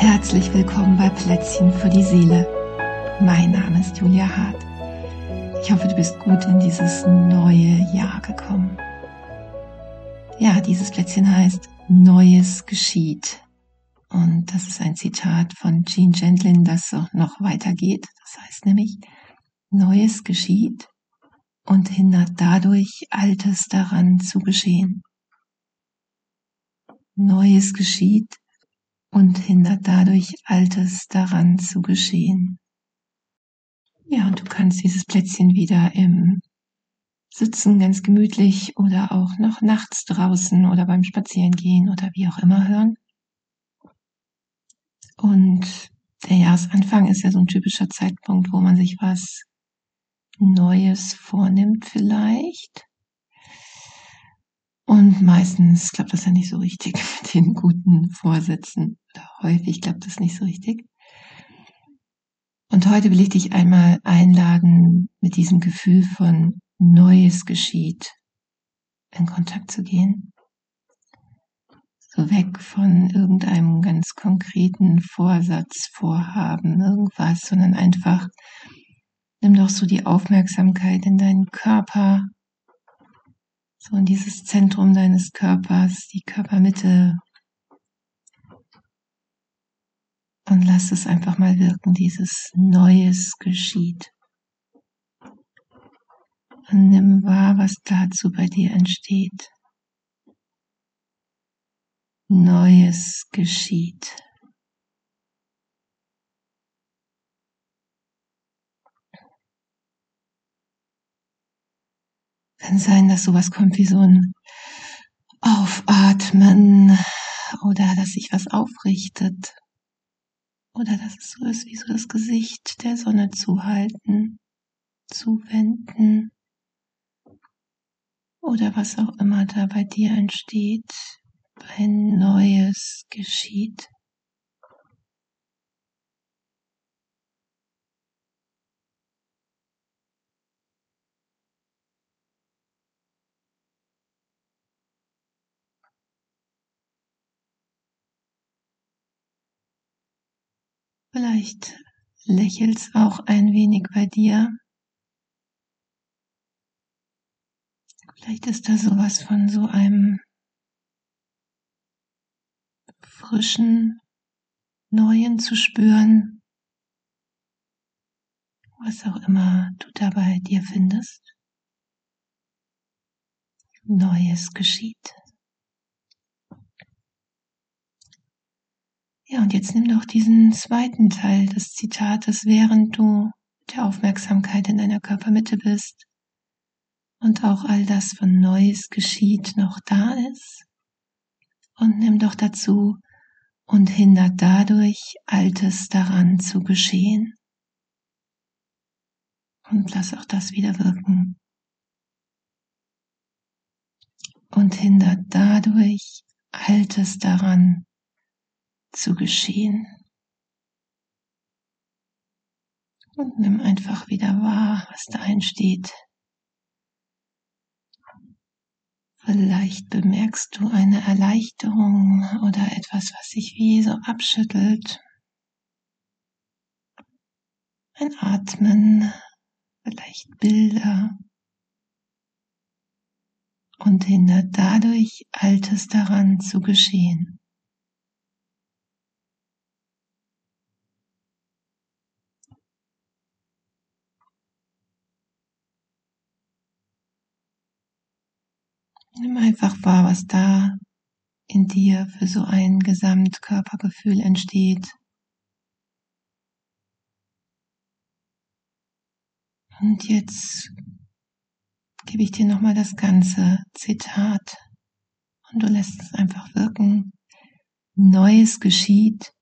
Herzlich willkommen bei Plätzchen für die Seele. Mein Name ist Julia Hart. Ich hoffe, du bist gut in dieses neue Jahr gekommen. Ja, dieses Plätzchen heißt Neues geschieht. Und das ist ein Zitat von Jean Gentlin, das noch weitergeht. Das heißt nämlich, Neues geschieht und hindert dadurch Altes daran zu geschehen. Neues geschieht und hindert dadurch Altes daran zu geschehen. Ja, und du kannst dieses Plätzchen wieder im Sitzen ganz gemütlich oder auch noch nachts draußen oder beim Spazierengehen oder wie auch immer hören. Und der Jahresanfang ist ja so ein typischer Zeitpunkt, wo man sich was Neues vornimmt vielleicht. Und meistens klappt das ja nicht so richtig mit den guten Vorsätzen. Oder häufig klappt das nicht so richtig. Und heute will ich dich einmal einladen, mit diesem Gefühl von Neues geschieht in Kontakt zu gehen. So weg von irgendeinem ganz konkreten Vorsatz, Vorhaben, irgendwas, sondern einfach nimm doch so die Aufmerksamkeit in deinen Körper, so in dieses Zentrum deines Körpers, die Körpermitte. Und lass es einfach mal wirken, dieses Neues geschieht. Und nimm wahr, was dazu bei dir entsteht. Neues geschieht. Kann sein, dass sowas kommt wie so ein Aufatmen oder dass sich was aufrichtet oder dass es so ist wie so das Gesicht der Sonne zuhalten, zuwenden oder was auch immer da bei dir entsteht, ein Neues geschieht. Vielleicht lächelt's auch ein wenig bei dir. Vielleicht ist da sowas von so einem frischen, neuen zu spüren, was auch immer du dabei dir findest. Neues geschieht. Ja, und jetzt nimm doch diesen zweiten Teil des Zitates, während du mit der Aufmerksamkeit in deiner Körpermitte bist und auch all das von Neues geschieht noch da ist. Und nimm doch dazu und hindert dadurch Altes daran zu geschehen. Und lass auch das wieder wirken. Und hindert dadurch Altes daran zu geschehen. Und nimm einfach wieder wahr, was da entsteht. Vielleicht bemerkst du eine Erleichterung oder etwas, was sich wie so abschüttelt. Ein Atmen, vielleicht Bilder und hindert dadurch Altes daran zu geschehen. Nimm einfach wahr, was da in dir für so ein Gesamtkörpergefühl entsteht. Und jetzt gebe ich dir nochmal das ganze Zitat und du lässt es einfach wirken. Neues geschieht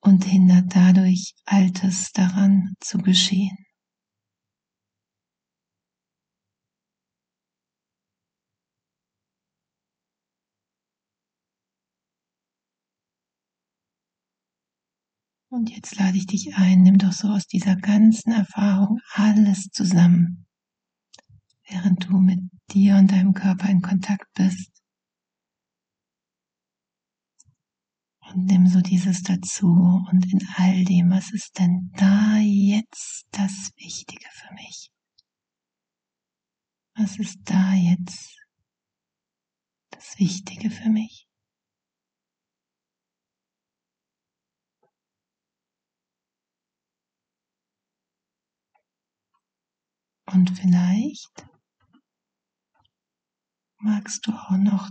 und hindert dadurch Altes daran zu geschehen. Und jetzt lade ich dich ein, nimm doch so aus dieser ganzen Erfahrung alles zusammen, während du mit dir und deinem Körper in Kontakt bist. Und nimm so dieses dazu und in all dem, was ist denn da jetzt das Wichtige für mich? Was ist da jetzt das Wichtige für mich? Und vielleicht magst du auch noch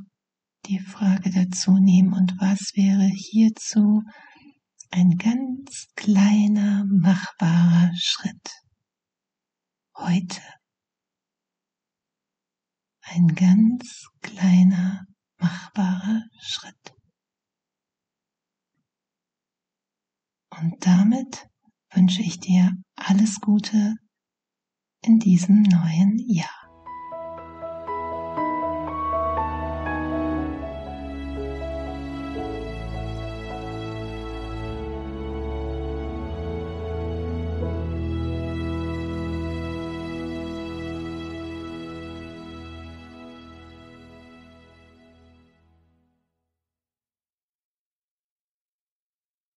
die Frage dazu nehmen, und was wäre hierzu ein ganz kleiner machbarer Schritt heute? Ein ganz kleiner machbarer Schritt. Und damit wünsche ich dir alles Gute in diesem neuen Jahr.